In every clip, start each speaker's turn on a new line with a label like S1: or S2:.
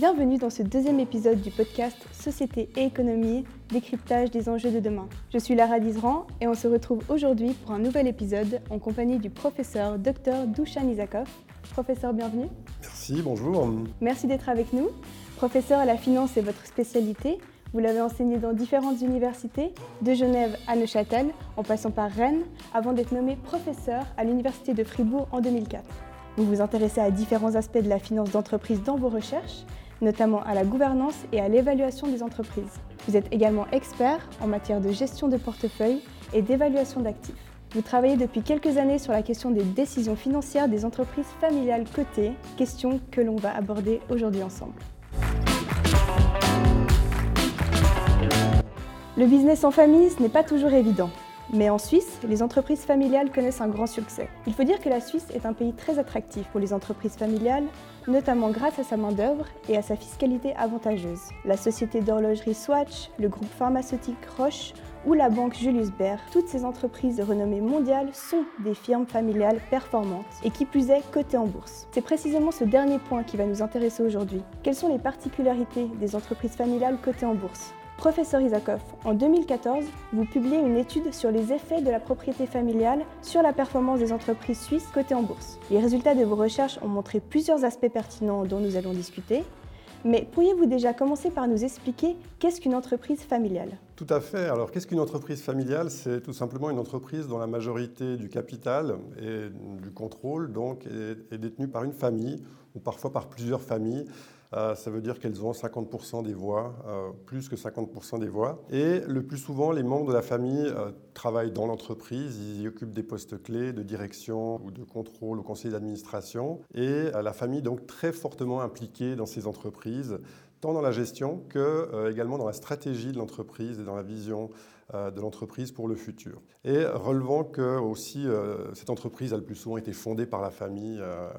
S1: Bienvenue dans ce deuxième épisode du podcast Société et économie, décryptage des enjeux de demain. Je suis Lara Dizran et on se retrouve aujourd'hui pour un nouvel épisode en compagnie du professeur Dr Dushan Isakov. Professeur, bienvenue.
S2: Merci, bonjour.
S1: Merci d'être avec nous. Professeur, la finance est votre spécialité. Vous l'avez enseigné dans différentes universités, de Genève à Neuchâtel, en passant par Rennes, avant d'être nommé professeur à l'Université de Fribourg en 2004. Vous vous intéressez à différents aspects de la finance d'entreprise dans vos recherches notamment à la gouvernance et à l'évaluation des entreprises. Vous êtes également expert en matière de gestion de portefeuille et d'évaluation d'actifs. Vous travaillez depuis quelques années sur la question des décisions financières des entreprises familiales cotées, question que l'on va aborder aujourd'hui ensemble. Le business en famille, ce n'est pas toujours évident. Mais en Suisse, les entreprises familiales connaissent un grand succès. Il faut dire que la Suisse est un pays très attractif pour les entreprises familiales, notamment grâce à sa main-d'œuvre et à sa fiscalité avantageuse. La société d'horlogerie Swatch, le groupe pharmaceutique Roche ou la banque Julius Baer, toutes ces entreprises de renommée mondiale sont des firmes familiales performantes et qui plus est cotées en bourse. C'est précisément ce dernier point qui va nous intéresser aujourd'hui. Quelles sont les particularités des entreprises familiales cotées en bourse? Professeur Isakov, en 2014, vous publiez une étude sur les effets de la propriété familiale sur la performance des entreprises suisses cotées en bourse. Les résultats de vos recherches ont montré plusieurs aspects pertinents dont nous allons discuter. Mais pourriez-vous déjà commencer par nous expliquer qu'est-ce qu'une entreprise familiale?
S2: Tout à fait. Alors, qu'est-ce qu'une entreprise familiale? C'est tout simplement une entreprise dont la majorité du capital et du contrôle est détenue par une famille ou parfois par plusieurs familles. Euh, ça veut dire qu'elles ont 50% des voix, euh, plus que 50% des voix. Et le plus souvent, les membres de la famille euh, travaillent dans l'entreprise, ils y occupent des postes clés de direction ou de contrôle au conseil d'administration. Et la famille est donc très fortement impliquée dans ces entreprises, tant dans la gestion que également dans la stratégie de l'entreprise et dans la vision de l'entreprise pour le futur. Et relevant que aussi euh, cette entreprise a le plus souvent été fondée par la famille, euh,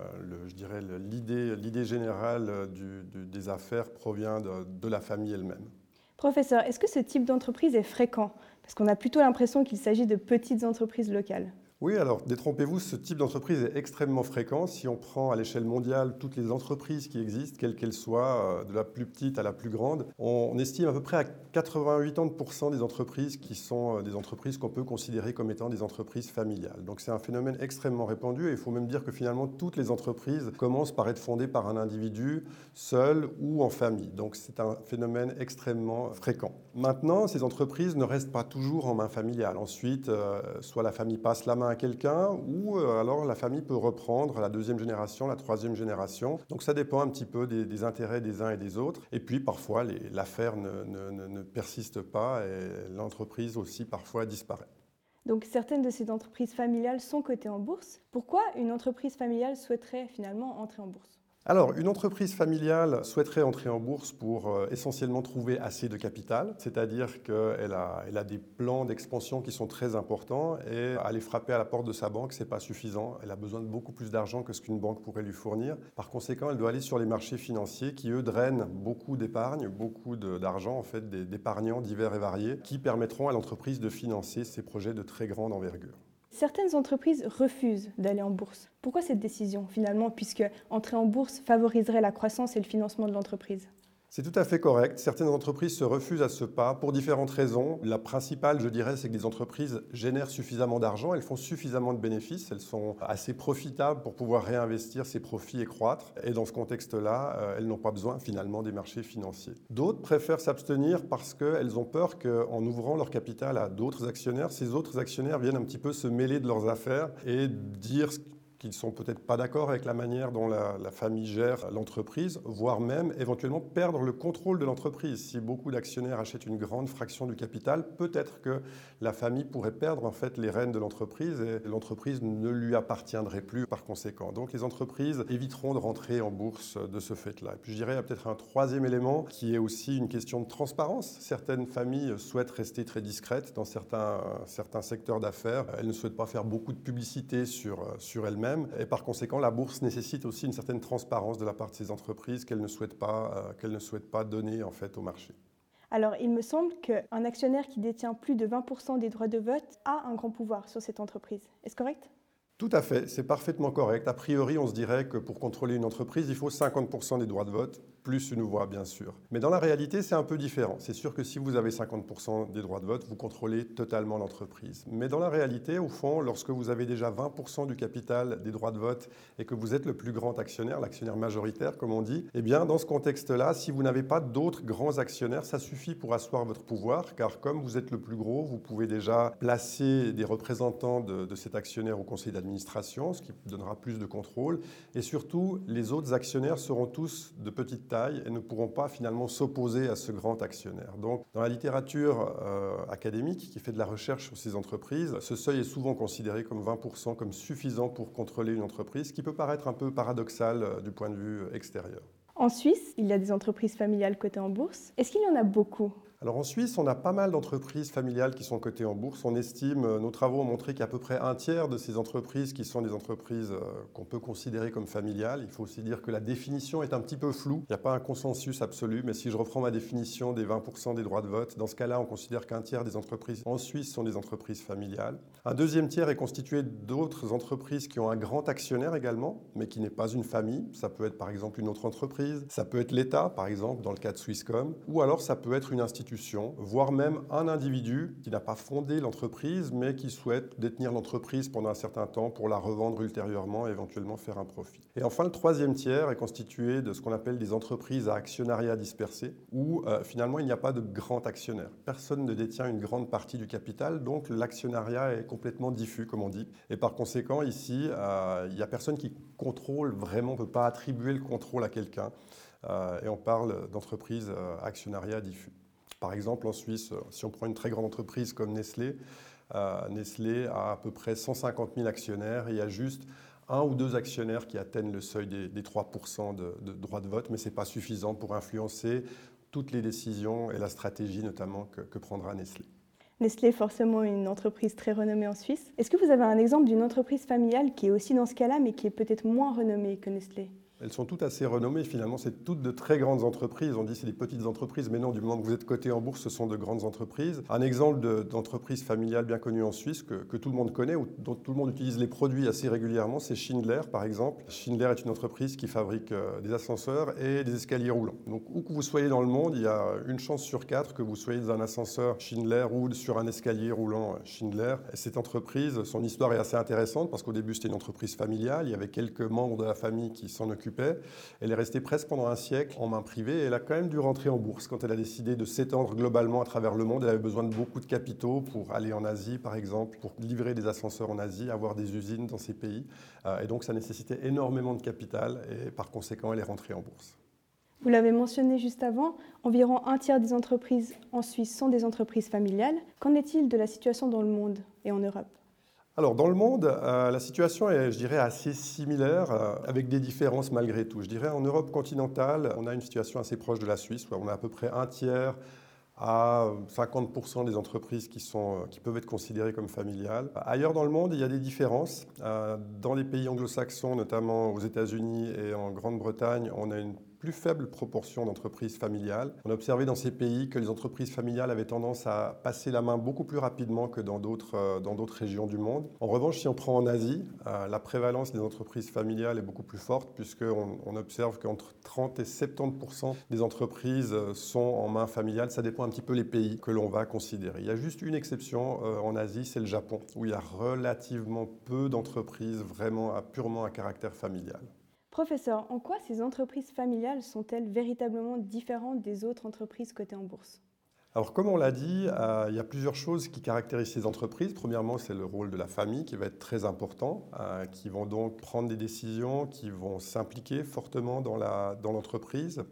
S2: je dirais l'idée générale des affaires provient de la famille elle-même.
S1: Professeur, est-ce que ce type d'entreprise est fréquent? Parce qu'on a plutôt l'impression qu'il s'agit de petites entreprises locales.
S2: Oui, alors détrompez-vous, ce type d'entreprise est extrêmement fréquent. Si on prend à l'échelle mondiale toutes les entreprises qui existent, quelles qu'elles soient, euh, de la plus petite à la plus grande, on estime à peu près à 88% des entreprises qui sont euh, des entreprises qu'on peut considérer comme étant des entreprises familiales. Donc c'est un phénomène extrêmement répandu et il faut même dire que finalement toutes les entreprises commencent par être fondées par un individu seul ou en famille. Donc c'est un phénomène extrêmement fréquent. Maintenant, ces entreprises ne restent pas toujours en main familiale. Ensuite, euh, soit la famille passe la main quelqu'un, ou euh, alors la famille peut reprendre la deuxième génération, la troisième génération. Donc ça dépend un petit peu des, intérêts des uns et des autres. Et puis parfois, l'affaire ne persiste pas et l'entreprise aussi parfois disparaît.
S1: Donc certaines de ces entreprises familiales sont cotées en bourse. Pourquoi une entreprise familiale souhaiterait finalement entrer en bourse?
S2: Alors, une entreprise familiale souhaiterait entrer en bourse pour euh, essentiellement trouver assez de capital, c'est-à-dire qu'elle a, elle a des plans d'expansion qui sont très importants et aller frapper à la porte de sa banque, ce n'est pas suffisant. Elle a besoin de beaucoup plus d'argent que ce qu'une banque pourrait lui fournir. Par conséquent, elle doit aller sur les marchés financiers qui, eux, drainent beaucoup d'épargne, beaucoup d'argent, en fait, d'épargnants divers et variés, qui permettront à l'entreprise de financer ses projets de très grande envergure.
S1: Certaines entreprises refusent d'aller en bourse. Pourquoi cette décision finalement, puisque entrer en bourse favoriserait la croissance et le financement de l'entreprise?
S2: C'est tout à fait correct. Certaines entreprises se refusent à ce pas pour différentes raisons. La principale, je dirais, c'est que les entreprises génèrent suffisamment d'argent, elles font suffisamment de bénéfices, elles sont assez profitables pour pouvoir réinvestir ces profits et croître. Et dans ce contexte-là, euh, elles n'ont pas besoin finalement des marchés financiers. D'autres préfèrent s'abstenir parce qu'elles ont peur qu'en ouvrant leur capital à d'autres actionnaires, ces autres actionnaires viennent un petit peu se mêler de leurs affaires et dire qui ne sont peut-être pas d'accord avec la manière dont la, famille gère l'entreprise, voire même éventuellement perdre le contrôle de l'entreprise. Si beaucoup d'actionnaires achètent une grande fraction du capital, peut-être que la famille pourrait perdre en fait les rênes de l'entreprise et l'entreprise ne lui appartiendrait plus par conséquent. Donc les entreprises éviteront de rentrer en bourse de ce fait-là. Et puis je dirais peut-être un troisième élément qui est aussi une question de transparence. Certaines familles souhaitent rester très discrètes dans certains, certains secteurs d'affaires. Elles ne souhaitent pas faire beaucoup de publicité sur, sur elles-mêmes et par conséquent, la bourse nécessite aussi une certaine transparence de la part de ces entreprises qu'elles ne souhaitent pas, euh, ne souhaitent pas donner en fait au marché.
S1: Alors, il me semble qu'un actionnaire qui détient plus de 20% des droits de vote a un grand pouvoir sur cette entreprise. Est-ce correct?
S2: Tout à fait, c'est parfaitement correct. A priori, on se dirait que pour contrôler une entreprise, il faut 50% des droits de vote, plus une voix, bien sûr. Mais dans la réalité, c'est un peu différent. C'est sûr que si vous avez 50% des droits de vote, vous contrôlez totalement l'entreprise. Mais dans la réalité, au fond, lorsque vous avez déjà 20% du capital des droits de vote et que vous êtes le plus grand actionnaire, l'actionnaire majoritaire, comme on dit, eh bien, dans ce contexte-là, si vous n'avez pas d'autres grands actionnaires, ça suffit pour asseoir votre pouvoir, car comme vous êtes le plus gros, vous pouvez déjà placer des représentants de, cet actionnaire au conseil d'administration ce qui donnera plus de contrôle. Et surtout, les autres actionnaires seront tous de petite et ne pourront pas finalement s'opposer à ce grand actionnaire. Donc, dans la littérature euh, académique qui fait de la recherche sur ces entreprises, ce seuil est souvent considéré comme 20%, comme suffisant pour contrôler une entreprise, ce qui peut paraître un peu paradoxal euh, du point de vue extérieur.
S1: En Suisse, il y a des entreprises familiales cotées en bourse. Est-ce qu'il y en a beaucoup?
S2: Alors en Suisse, on a pas mal d'entreprises familiales qui sont cotées en bourse. On estime, euh, nos travaux ont montré qu'il y a à peu près un tiers de ces entreprises qui sont des entreprises euh, qu'on peut considérer comme familiales. Il faut aussi dire que la définition est un petit peu floue. Il n'y a pas un consensus absolu, mais si je reprends ma définition des 20% des droits de vote, dans ce cas-là, on considère qu'un tiers des entreprises en Suisse sont des entreprises familiales. Un deuxième tiers est constitué d'autres entreprises qui ont un grand actionnaire également, mais qui n'est pas une famille. Ça peut être par exemple une autre entreprise, ça peut être l'État, par exemple, dans le cas de Swisscom, ou alors ça peut être une institution voire même un individu qui n'a pas fondé l'entreprise, mais qui souhaite détenir l'entreprise pendant un certain temps pour la revendre ultérieurement et éventuellement faire un profit. Et enfin, le troisième tiers est constitué de ce qu'on appelle des entreprises à actionnariat dispersé, où euh, finalement il n'y a pas de grand actionnaire. Personne ne détient une grande partie du capital, donc l'actionnariat est complètement diffus, comme on dit. Et par conséquent, ici, euh, il n'y a personne qui contrôle vraiment, ne peut pas attribuer le contrôle à quelqu'un. Euh, et on parle d'entreprises actionnariat diffus. Par exemple, en Suisse, si on prend une très grande entreprise comme Nestlé, euh, Nestlé a à peu près 150 000 actionnaires et il y a juste un ou deux actionnaires qui atteignent le seuil des, 3% de, de droits de vote, mais ce n'est pas suffisant pour influencer toutes les décisions et la stratégie notamment que, que prendra Nestlé.
S1: Nestlé est forcément une entreprise très renommée en Suisse. Est-ce que vous avez un exemple d'une entreprise familiale qui est aussi dans ce cas-là, mais qui est peut-être moins renommée que Nestlé?
S2: Elles sont toutes assez renommées. Finalement, c'est toutes de très grandes entreprises. On dit c'est des petites entreprises, mais non, du moment que vous êtes coté en bourse, ce sont de grandes entreprises. Un exemple d'entreprise familiale bien connue en Suisse, que, tout le monde connaît, ou dont tout le monde utilise les produits assez régulièrement, c'est Schindler, par exemple. Schindler est une entreprise qui fabrique euh, des ascenseurs et des escaliers roulants. Donc, où que vous soyez dans le monde, il y a une chance sur quatre que vous soyez dans un ascenseur Schindler ou sur un escalier roulant Schindler. cette entreprise, son histoire est assez intéressante parce qu'au début, c'était une entreprise familiale. Il y avait quelques membres de la famille qui s'en occupaient elle est restée presque pendant un siècle en main privée et elle a quand même dû rentrer en bourse quand elle a décidé de s'étendre globalement à travers le monde. Elle avait besoin de beaucoup de capitaux pour aller en Asie, par exemple, pour livrer des ascenseurs en Asie, avoir des usines dans ces pays. Euh, et donc ça nécessitait énormément de capital et par conséquent, elle est rentrée en bourse.
S1: Vous l'avez mentionné juste avant, environ un tiers des entreprises en Suisse sont des entreprises familiales. Qu'en est-il de la situation dans le monde et en Europe?
S2: Alors, dans le monde, euh, la situation est, je dirais, assez similaire, euh, avec des différences malgré tout. Je dirais, en Europe continentale, on a une situation assez proche de la Suisse, on a à peu près un tiers à 50% des entreprises qui, sont, euh, qui peuvent être considérées comme familiales. Ailleurs dans le monde, il y a des différences. Dans les pays anglo-saxons, notamment aux États-Unis et en Grande-Bretagne, on a une plus faible proportion d'entreprises familiales. On a observé dans ces pays que les entreprises familiales avaient tendance à passer la main beaucoup plus rapidement que dans d'autres, euh, régions du monde. En revanche, si on prend en Asie, euh, la prévalence des entreprises familiales est beaucoup plus forte puisqu'on on observe qu'entre 30 et 70 des entreprises euh, sont en main familiale. Ça dépend un petit peu les pays que l'on va considérer. Il y a juste une exception en Asie, c'est le Japon, où il y a relativement peu d'entreprises vraiment à purement à caractère familial.
S1: Professeur, en quoi ces entreprises familiales sont-elles véritablement différentes des autres entreprises cotées en bourse?
S2: Alors, comme on l'a dit, euh, il y a plusieurs choses qui caractérisent ces entreprises. Premièrement, c'est le rôle de la famille qui va être très important, euh, qui vont donc prendre des décisions, qui vont s'impliquer fortement dans l'entreprise. Dans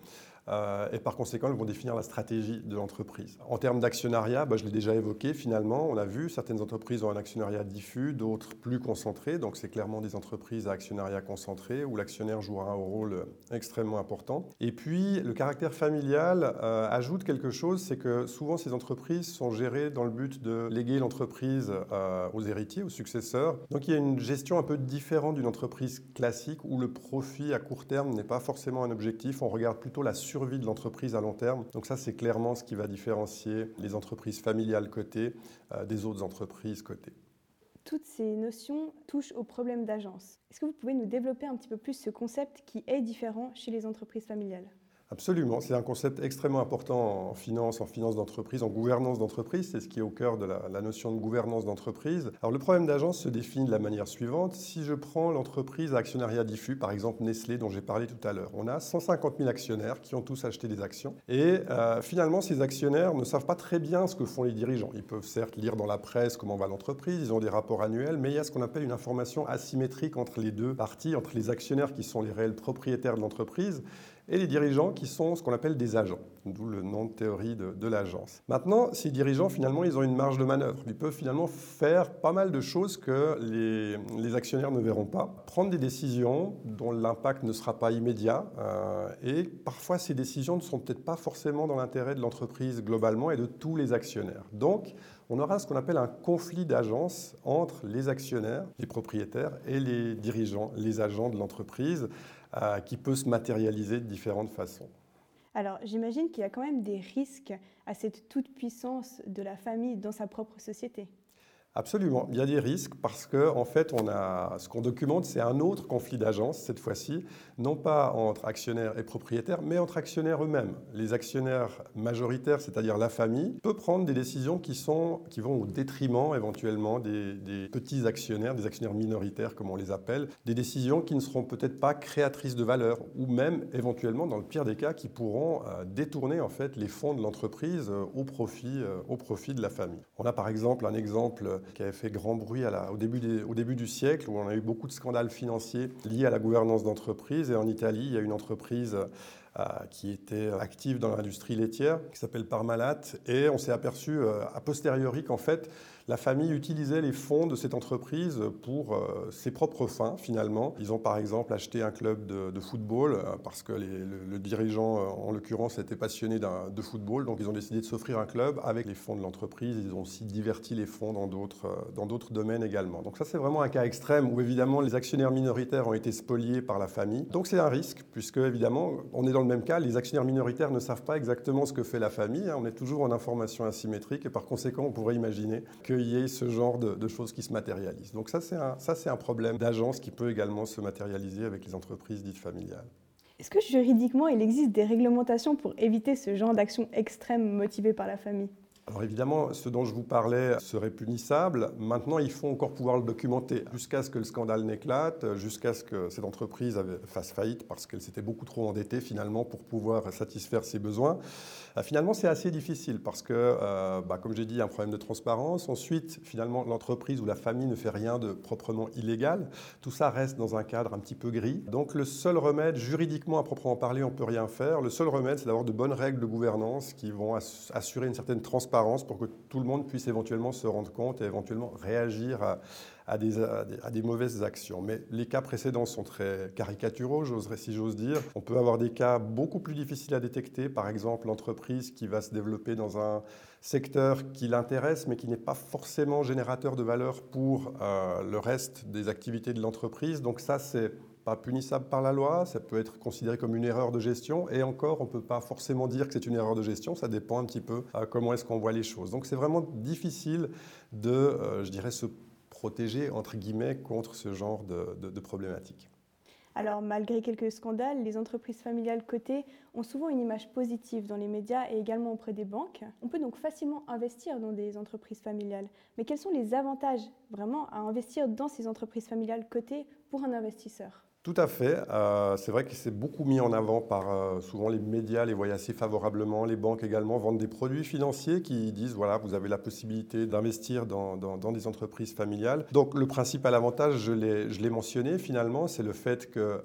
S2: et par conséquent, elles vont définir la stratégie de l'entreprise. En termes d'actionnariat, bah, je l'ai déjà évoqué, finalement, on a vu, certaines entreprises ont un actionnariat diffus, d'autres plus concentré, donc c'est clairement des entreprises à actionnariat concentré, où l'actionnaire jouera un rôle extrêmement important. Et puis, le caractère familial euh, ajoute quelque chose, c'est que souvent ces entreprises sont gérées dans le but de léguer l'entreprise euh, aux héritiers, aux successeurs. Donc il y a une gestion un peu différente d'une entreprise classique, où le profit à court terme n'est pas forcément un objectif, on regarde plutôt la survie de l'entreprise à long terme. Donc ça, c'est clairement ce qui va différencier les entreprises familiales cotées euh, des autres entreprises cotées.
S1: toutes ces notions touchent au problème d'agence. Est-ce que vous pouvez nous développer un petit peu plus ce concept qui est différent chez les entreprises familiales?
S2: Absolument, c'est un concept extrêmement important en finance, en finance d'entreprise, en gouvernance d'entreprise, c'est ce qui est au cœur de la, notion de gouvernance d'entreprise. Alors le problème d'agence se définit de la manière suivante. Si je prends l'entreprise à actionnariat diffus, par exemple Nestlé dont j'ai parlé tout à l'heure, on a 150 000 actionnaires qui ont tous acheté des actions et euh, finalement ces actionnaires ne savent pas très bien ce que font les dirigeants. Ils peuvent certes lire dans la presse comment va l'entreprise, ils ont des rapports annuels, mais il y a ce qu'on appelle une information asymétrique entre les deux parties, entre les actionnaires qui sont les réels propriétaires de l'entreprise et les dirigeants qui sont ce qu'on appelle des agents, d'où le nom de théorie de, l'agence. Maintenant, ces dirigeants, finalement, ils ont une marge de manœuvre. Ils peuvent finalement faire pas mal de choses que les, actionnaires ne verront pas. Prendre des décisions dont l'impact ne sera pas immédiat. Euh, et parfois, ces décisions ne sont peut-être pas forcément dans l'intérêt de l'entreprise globalement et de tous les actionnaires. Donc, on aura ce qu'on appelle un conflit d'agence entre les actionnaires, les propriétaires et les dirigeants, les agents de l'entreprise. Euh, qui peut se matérialiser de différentes façons.
S1: Alors j'imagine qu'il y a quand même des risques à cette toute-puissance de la famille dans sa propre société.
S2: Absolument, il y a des risques parce que en fait, ce qu'on documente, c'est un autre conflit d'agence cette fois-ci, non pas entre actionnaires et propriétaires, mais entre actionnaires eux-mêmes. Les actionnaires majoritaires, c'est-à-dire la famille, peut prendre des décisions qui sont qui vont au détriment éventuellement des, petits actionnaires, des actionnaires minoritaires comme on les appelle, des décisions qui ne seront peut-être pas créatrices de valeur ou même éventuellement dans le pire des cas qui pourront euh, détourner en fait les fonds de l'entreprise euh, au euh, au profit de la famille. On a par exemple un exemple qui avait fait grand bruit au, début au, début du siècle, où on a eu beaucoup de scandales financiers liés à la gouvernance d'entreprise. Et en Italie, il y a une entreprise euh, qui était active dans l'industrie laitière, qui s'appelle Parmalat. Et on s'est aperçu euh, a posteriori qu'en fait, la famille utilisait les fonds de cette entreprise pour euh, ses propres fins, finalement. Ils ont par exemple acheté un club de, football euh, parce que le, dirigeant, euh, en l'occurrence, était passionné de football. Donc ils ont décidé de s'offrir un club avec les fonds de l'entreprise. Ils ont aussi diverti les fonds dans d'autres domaines également. Donc ça, c'est vraiment un cas extrême où évidemment les actionnaires minoritaires ont été spoliés par la famille. Donc c'est un risque puisque évidemment, on est dans le même cas. Les actionnaires minoritaires ne savent pas exactement ce que fait la famille. Hein. On est toujours en information asymétrique et par conséquent, on pourrait imaginer que qu'il y ait ce genre de, choses qui se matérialisent. Donc ça, c'est un, ça, c'est un problème d'agence qui peut également se matérialiser avec les entreprises dites familiales.
S1: Est-ce que juridiquement, il existe des réglementations pour éviter ce genre d'action extrême motivée par la famille?
S2: Alors évidemment, ce dont je vous parlais serait punissable. Maintenant, il faut encore pouvoir le documenter jusqu'à ce que le scandale n'éclate, jusqu'à ce que cette entreprise fasse faillite parce qu'elle s'était beaucoup trop endettée finalement pour pouvoir satisfaire ses besoins. Euh, finalement, c'est assez difficile parce que, euh, bah, comme j'ai dit, il y a un problème de transparence. Ensuite, finalement, l'entreprise ou la famille ne fait rien de proprement illégal. Tout ça reste dans un cadre un petit peu gris. Donc le seul remède, juridiquement à proprement parler, on ne peut rien faire. Le seul remède, c'est d'avoir de bonnes règles de gouvernance qui vont assurer une certaine transparence pour que tout le monde puisse éventuellement se rendre compte et éventuellement réagir à, des, mauvaises actions. Mais les cas précédents sont très caricaturaux, si j'ose dire. On peut avoir des cas beaucoup plus difficiles à détecter, par exemple l'entreprise qui va se développer dans un secteur qui l'intéresse mais qui n'est pas forcément générateur de valeur pour euh, le reste des activités de l'entreprise. Donc ça, c'est pas punissable par la loi, ça peut être considéré comme une erreur de gestion, et encore, on ne peut pas forcément dire que c'est une erreur de gestion, ça dépend un petit peu à comment est-ce qu'on voit les choses. Donc c'est vraiment difficile de, euh, je dirais, se protéger, entre guillemets, contre ce genre de, de problématiques.
S1: Alors, malgré quelques scandales, les entreprises familiales cotées ont souvent une image positive dans les médias et également auprès des banques. On peut donc facilement investir dans des entreprises familiales. Mais quels sont les avantages vraiment à investir dans ces entreprises familiales cotées pour un investisseur?
S2: Tout à fait. Euh, c'est vrai que c'est beaucoup mis en avant par euh, souvent les médias, les voient assez favorablement, les banques également vendent des produits financiers qui disent voilà, vous avez la possibilité d'investir dans, dans, des entreprises familiales. Donc le principal avantage, je l'ai mentionné finalement, c'est le fait que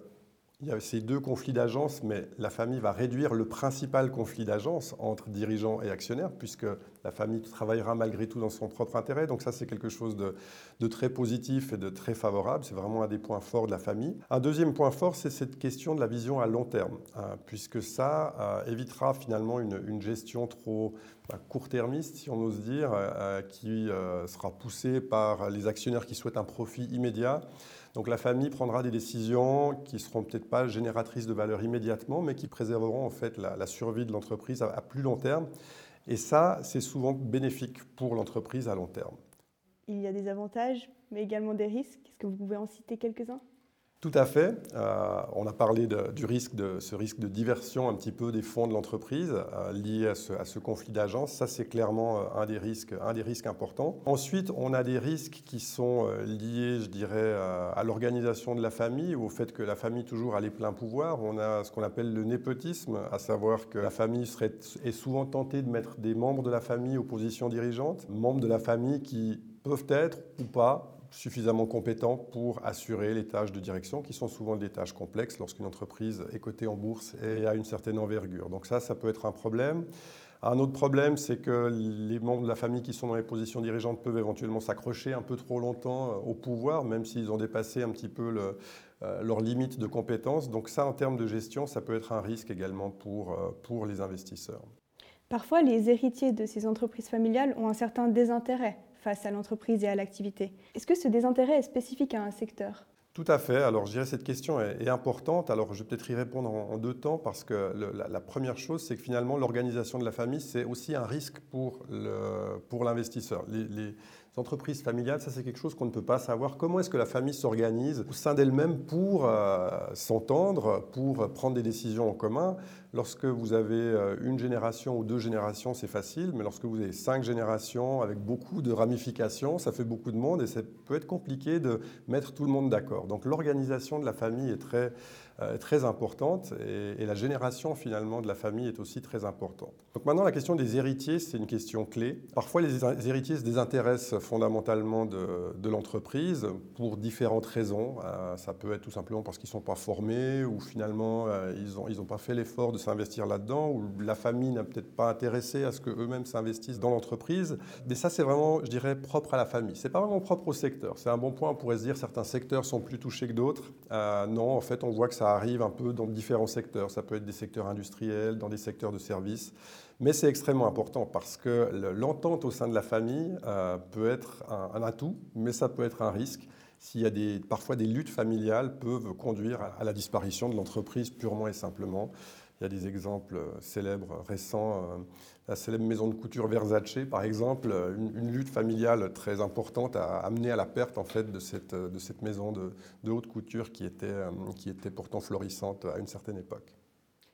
S2: il y a ces deux conflits d'agence, mais la famille va réduire le principal conflit d'agence entre dirigeants et actionnaires, puisque la famille travaillera malgré tout dans son propre intérêt. Donc ça, c'est quelque chose de, très positif et de très favorable. C'est vraiment un des points forts de la famille. Un deuxième point fort, c'est cette question de la vision à long terme, hein, puisque ça euh, évitera finalement une, gestion trop bah, court-termiste, si on ose dire, euh, qui euh, sera poussée par les actionnaires qui souhaitent un profit immédiat. Donc la famille prendra des décisions qui seront peut-être pas génératrices de valeur immédiatement, mais qui préserveront en fait la, survie de l'entreprise à, plus long terme. Et ça, c'est souvent bénéfique pour l'entreprise à long terme.
S1: Il y a des avantages, mais également des risques. Est-ce que vous pouvez en citer quelques-uns?
S2: Tout à fait. Euh, on a parlé du risque de ce risque de diversion un petit peu des fonds de l'entreprise euh, lié à ce, conflit d'agence. Ça, c'est clairement euh, un des risques, un des risques importants. Ensuite, on a des risques qui sont liés, je dirais, à l'organisation de la famille ou au fait que la famille toujours a les pleins pouvoirs. On a ce qu'on appelle le népotisme, à savoir que la famille serait, est souvent tentée de mettre des membres de la famille aux positions dirigeantes, membres de la famille qui peuvent être ou pas suffisamment compétents pour assurer les tâches de direction, qui sont souvent des tâches complexes lorsqu'une entreprise est cotée en bourse et a une certaine envergure. Donc ça, ça peut être un problème. Un autre problème, c'est que les membres de la famille qui sont dans les positions dirigeantes peuvent éventuellement s'accrocher un peu trop longtemps euh, au pouvoir, même s'ils ont dépassé un petit peu le, euh, leurs limites de compétences. Donc ça, en termes de gestion, ça peut être un risque également pour, euh, pour les investisseurs.
S1: Parfois, les héritiers de ces entreprises familiales ont un certain désintérêt face à l'entreprise et à l'activité. Est-ce que ce désintérêt est spécifique à un secteur?
S2: Tout à fait. Alors, je dirais que cette question est, importante. Alors, je vais peut-être y répondre en, deux temps parce que la, première chose, c'est que finalement, l'organisation de la famille, c'est aussi un risque pour l'investisseur. Pour les, entreprises familiales, ça c'est quelque chose qu'on ne peut pas savoir. Comment est-ce que la famille s'organise au sein d'elle-même pour euh, s'entendre, pour prendre des décisions en commun? Lorsque vous avez euh, une génération ou deux générations, c'est facile, mais lorsque vous avez cinq générations avec beaucoup de ramifications, ça fait beaucoup de monde et ça peut être compliqué de mettre tout le monde d'accord. Donc l'organisation de la famille est très très importante et, la génération finalement de la famille est aussi très importante. Donc maintenant la question des héritiers, c'est une question clé. Parfois les héritiers se désintéressent fondamentalement de, l'entreprise pour différentes raisons. Euh, ça peut être tout simplement parce qu'ils ne sont pas formés ou finalement euh, ils n'ont ils ont pas fait l'effort de s'investir là-dedans ou la famille n'a peut-être pas intéressé à ce qu'eux-mêmes s'investissent dans l'entreprise. Mais ça c'est vraiment, je dirais, propre à la famille. C'est pas vraiment propre au secteur. C'est un bon point, on pourrait se dire certains secteurs sont plus touchés que d'autres. non, en fait on voit que ça ça arrive un peu dans différents secteurs. Ça peut être des secteurs industriels, dans des secteurs de services. Mais c'est extrêmement important parce que l'entente au sein de la famille euh, peut être un, atout, mais ça peut être un risque. S'il y a des, parfois des luttes familiales peuvent conduire à, la disparition de l'entreprise purement et simplement. Il y a des exemples célèbres récents. Euh, la célèbre maison de couture Versace, par exemple, une, lutte familiale très importante a amené à la perte en fait de cette, de cette maison de, de, haute couture qui était, euh, qui était pourtant florissante à une certaine époque.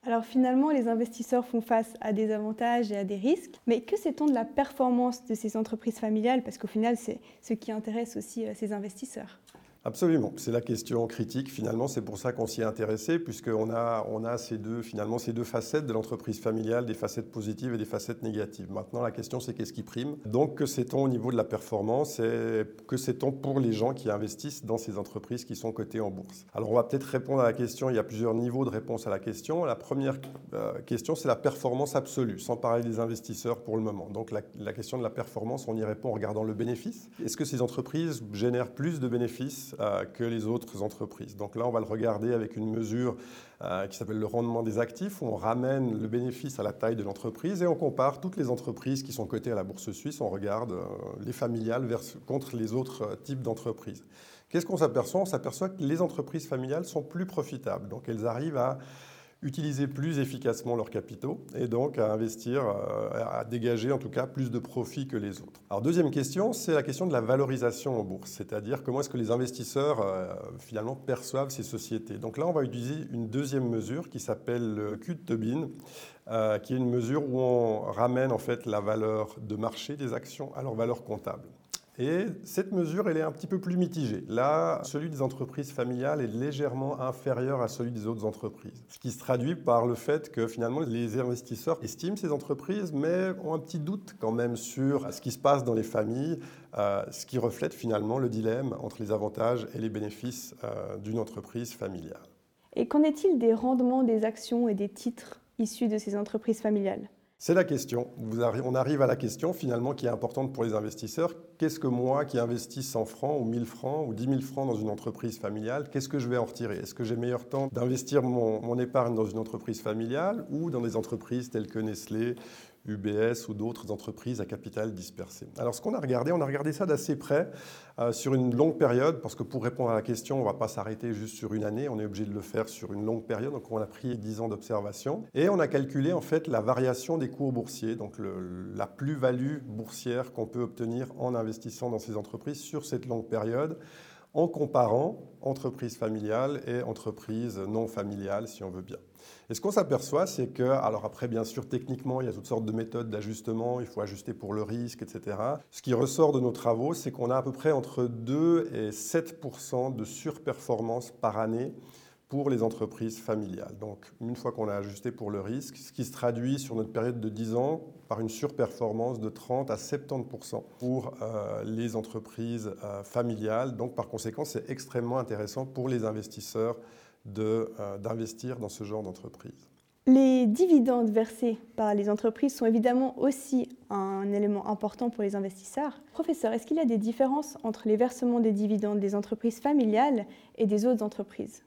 S1: Alors finalement, les investisseurs font face à des avantages et à des risques, mais que sait-on de la performance de ces entreprises familiales? Parce qu'au final, c'est ce qui intéresse aussi euh, ces investisseurs.
S2: Absolument, c'est la question critique. Finalement, c'est pour ça qu'on s'y est intéressé, puisqu'on a, on a ces deux, finalement, ces deux facettes de l'entreprise familiale, des facettes positives et des facettes négatives. Maintenant, la question, c'est qu'est-ce qui prime? Donc, que sait-on au niveau de la performance et que sait-on pour les gens qui investissent dans ces entreprises qui sont cotées en bourse? Alors, on va peut-être répondre à la question. Il y a plusieurs niveaux de réponse à la question. La première euh, question, c'est la performance absolue, sans parler des investisseurs pour le moment. Donc, la, la question de la performance, on y répond en regardant le bénéfice. Est-ce que ces entreprises génèrent plus de bénéfices euh, que les autres entreprises. Donc là, on va le regarder avec une mesure euh, qui s'appelle le rendement des actifs, où on ramène le bénéfice à la taille de l'entreprise et on compare toutes les entreprises qui sont cotées à la bourse suisse. On regarde euh, les familiales contre les autres types d'entreprises. Qu'est-ce qu'on s'aperçoit? On s'aperçoit que les entreprises familiales sont plus profitables. Donc elles arrivent à utiliser plus efficacement leurs capitaux et donc à investir, euh, à dégager en tout cas plus de profits que les autres. Alors deuxième question, c'est la question de la valorisation en bourse, c'est-à-dire comment est-ce que les investisseurs euh, finalement perçoivent ces sociétés. Donc là, on va utiliser une deuxième mesure qui s'appelle le Q de Tobin, euh, qui est une mesure où on ramène en fait la valeur de marché des actions à leur valeur comptable. Et cette mesure, elle est un petit peu plus mitigée. Là, celui des entreprises familiales est légèrement inférieur à celui des autres entreprises. Ce qui se traduit par le fait que finalement, les investisseurs estiment ces entreprises, mais ont un petit doute quand même sur ce qui se passe dans les familles, euh, ce qui reflète finalement le dilemme entre les avantages et les bénéfices euh, d'une entreprise familiale.
S1: Et qu'en est-il des rendements des actions et des titres issus de ces entreprises familiales?
S2: C'est la question. on arrive à la question finalement qui est importante pour les investisseurs. Qu'est-ce que moi qui investis 100 francs ou 1000 francs ou 10 000 francs dans une entreprise familiale, qu'est-ce que je vais en retirer? Est-ce que j'ai meilleur temps d'investir mon, épargne dans une entreprise familiale ou dans des entreprises telles que Nestlé, UBS ou d'autres entreprises à capital dispersé. Alors ce qu'on a regardé, on a regardé ça d'assez près euh, sur une longue période, parce que pour répondre à la question, on ne va pas s'arrêter juste sur une année, on est obligé de le faire sur une longue période, donc on a pris 10 ans d'observation, et on a calculé en fait la variation des cours boursiers, donc la plus-value boursière qu'on peut obtenir en investissant dans ces entreprises sur cette longue période en comparant entreprise familiale et entreprise non familiale, si on veut bien. Et ce qu'on s'aperçoit, c'est que, alors après, bien sûr, techniquement, il y a toutes sortes de méthodes d'ajustement, il faut ajuster pour le risque, etc. Ce qui ressort de nos travaux, c'est qu'on a à peu près entre 2 et 7 de surperformance par année pour les entreprises familiales. Donc, une fois qu'on a ajusté pour le risque, ce qui se traduit sur notre période de 10 ans par une surperformance de 30 à 70% pour euh, les entreprises euh, familiales. Donc, par conséquent, c'est extrêmement intéressant pour les investisseurs euh, d'investir dans ce genre d'entreprise.
S1: Les dividendes versés par les entreprises sont évidemment aussi un élément important pour les investisseurs. Professeur, est-ce qu'il y a des différences entre les versements des dividendes des entreprises familiales et des autres entreprises?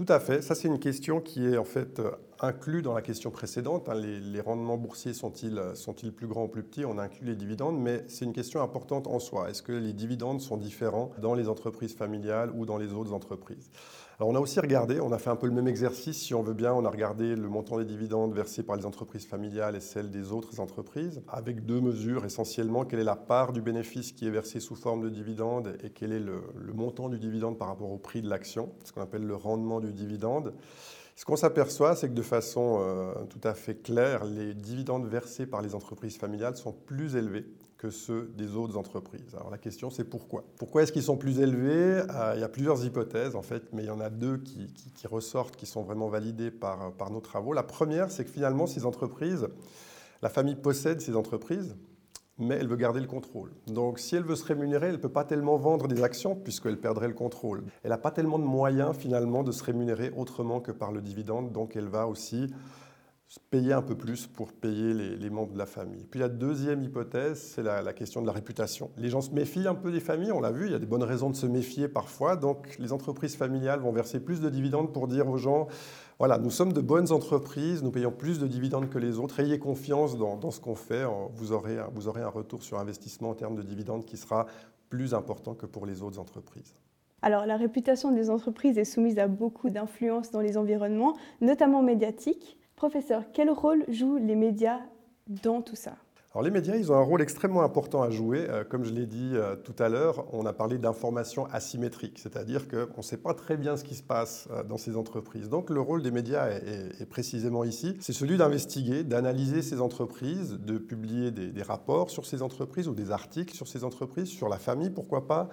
S2: Tout à fait. Ça, c'est une question qui est en fait euh, inclue dans la question précédente. Hein. Les, rendements boursiers sont-ils euh, sont plus grands ou plus petits? On a inclus les dividendes, mais c'est une question importante en soi. Est-ce que les dividendes sont différents dans les entreprises familiales ou dans les autres entreprises? On a aussi regardé, on a fait un peu le même exercice si on veut bien, on a regardé le montant des dividendes versés par les entreprises familiales et celles des autres entreprises, avec deux mesures essentiellement, quelle est la part du bénéfice qui est versé sous forme de dividende et quel est le, montant du dividende par rapport au prix de l'action, ce qu'on appelle le rendement du dividende. Ce qu'on s'aperçoit, c'est que de façon euh, tout à fait claire, les dividendes versés par les entreprises familiales sont plus élevés que ceux des autres entreprises. Alors la question c'est pourquoi? Pourquoi est-ce qu'ils sont plus élevés? Euh, Il y a plusieurs hypothèses en fait, mais il y en a deux qui, ressortent, qui sont vraiment validées par, par nos travaux. La première, c'est que finalement ces entreprises, la famille possède ces entreprises, mais elle veut garder le contrôle. Donc si elle veut se rémunérer, elle ne peut pas tellement vendre des actions puisqu'elle perdrait le contrôle. Elle n'a pas tellement de moyens finalement de se rémunérer autrement que par le dividende, donc elle va aussi payer un peu plus pour payer les, membres de la famille. Puis la deuxième hypothèse, c'est la, question de la réputation. Les gens se méfient un peu des familles, on l'a vu, il y a des bonnes raisons de se méfier parfois, donc les entreprises familiales vont verser plus de dividendes pour dire aux gens, voilà, nous sommes de bonnes entreprises, nous payons plus de dividendes que les autres, ayez confiance dans, ce qu'on fait, vous aurez, vous aurez un retour sur investissement en termes de dividendes qui sera plus important que pour les autres entreprises.
S1: Alors, la réputation des entreprises est soumise à beaucoup d'influences dans les environnements, notamment médiatiques. Professeur, quel rôle jouent les médias dans tout ça?
S2: Alors les médias, ils ont un rôle extrêmement important à jouer. Euh, comme je l'ai dit euh, tout à l'heure, on a parlé d'information asymétrique, c'est-à-dire qu'on ne sait pas très bien ce qui se passe euh, dans ces entreprises. Donc le rôle des médias est, précisément ici, c'est celui d'investiguer, d'analyser ces entreprises, de publier des, rapports sur ces entreprises ou des articles sur ces entreprises, sur la famille, pourquoi pas,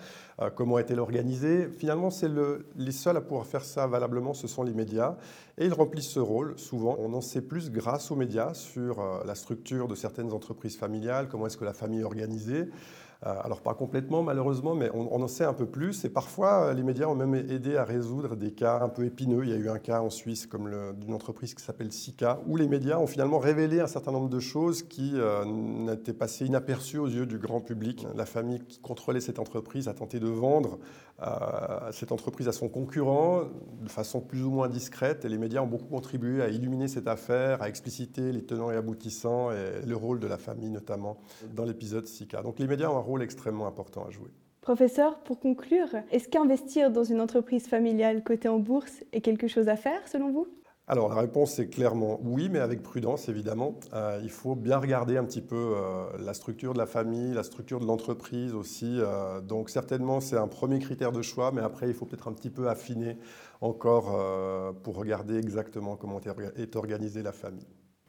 S2: comment est-elle organisée. Finalement, c'est le, les seuls à pouvoir faire ça valablement, ce sont les médias. Et ils remplissent ce rôle, souvent. On en sait plus grâce aux médias sur la structure de certaines entreprises familiale, comment est-ce que la famille est organisée. Euh, alors pas complètement malheureusement, mais on, en sait un peu plus. Et parfois, euh, les médias ont même aidé à résoudre des cas un peu épineux. Il y a eu un cas en Suisse comme d'une entreprise qui s'appelle Sika, où les médias ont finalement révélé un certain nombre de choses qui euh, n'étaient passées inaperçues aux yeux du grand public. La famille qui contrôlait cette entreprise a tenté de vendre cette entreprise à son concurrent de façon plus ou moins discrète. Et les médias ont beaucoup contribué à illuminer cette affaire, à expliciter les tenants et aboutissants et le rôle de la famille notamment dans l'épisode Sika. Donc les médias ont rôle extrêmement important à jouer.
S1: Professeur, pour conclure, est-ce qu'investir dans une entreprise familiale cotée en bourse est quelque chose à faire selon vous?
S2: Alors la réponse est clairement oui, mais avec prudence évidemment. Euh, il faut bien regarder un petit peu euh, la structure de la famille, la structure de l'entreprise aussi. Euh, donc certainement c'est un premier critère de choix, mais après il faut peut-être un petit peu affiner encore pour regarder exactement comment est organisée la famille.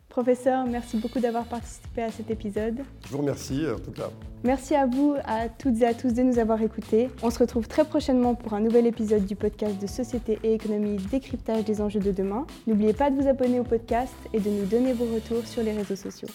S1: Professeur, merci beaucoup d'avoir participé à cet épisode.
S2: Je vous remercie euh, en tout cas.
S1: Merci à vous, à toutes et à tous de nous avoir écoutés. On se retrouve très prochainement pour un nouvel épisode du podcast de Société et Économie Décryptage des enjeux de demain. N'oubliez pas de vous abonner au podcast et de nous donner vos retours sur les réseaux sociaux.